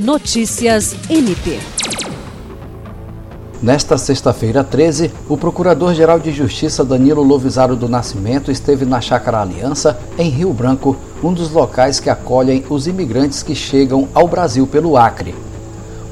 Notícias MP. Nesta sexta-feira 13, o Procurador-Geral de Justiça Danilo Lovisaro do Nascimento esteve na Chácara Aliança, em Rio Branco, um dos locais que acolhem os imigrantes que chegam ao Brasil pelo Acre.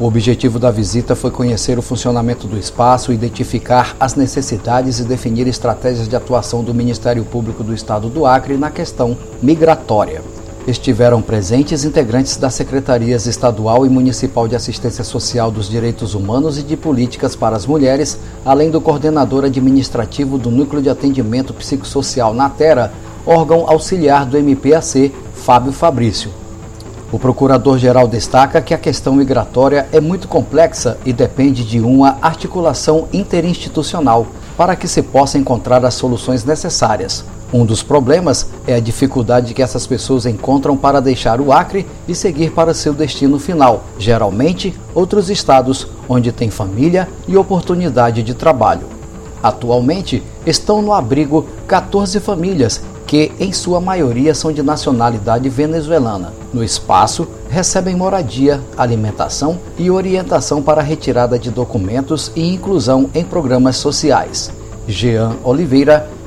O objetivo da visita foi conhecer o funcionamento do espaço, identificar as necessidades e definir estratégias de atuação do Ministério Público do Estado do Acre na questão migratória. Estiveram presentes integrantes das Secretarias Estadual e Municipal de Assistência Social dos Direitos Humanos e de Políticas para as Mulheres, além do coordenador administrativo do Núcleo de Atendimento Psicossocial na Terra, órgão auxiliar do MPAC, Fábio Fabrício. O procurador-geral destaca que a questão migratória é muito complexa e depende de uma articulação interinstitucional para que se possa encontrar as soluções necessárias. Um dos problemas é a dificuldade que essas pessoas encontram para deixar o Acre e seguir para seu destino final, geralmente outros estados onde tem família e oportunidade de trabalho. Atualmente estão no abrigo 14 famílias que, em sua maioria, são de nacionalidade venezuelana. No espaço, recebem moradia, alimentação e orientação para retirada de documentos e inclusão em programas sociais. Jean Oliveira,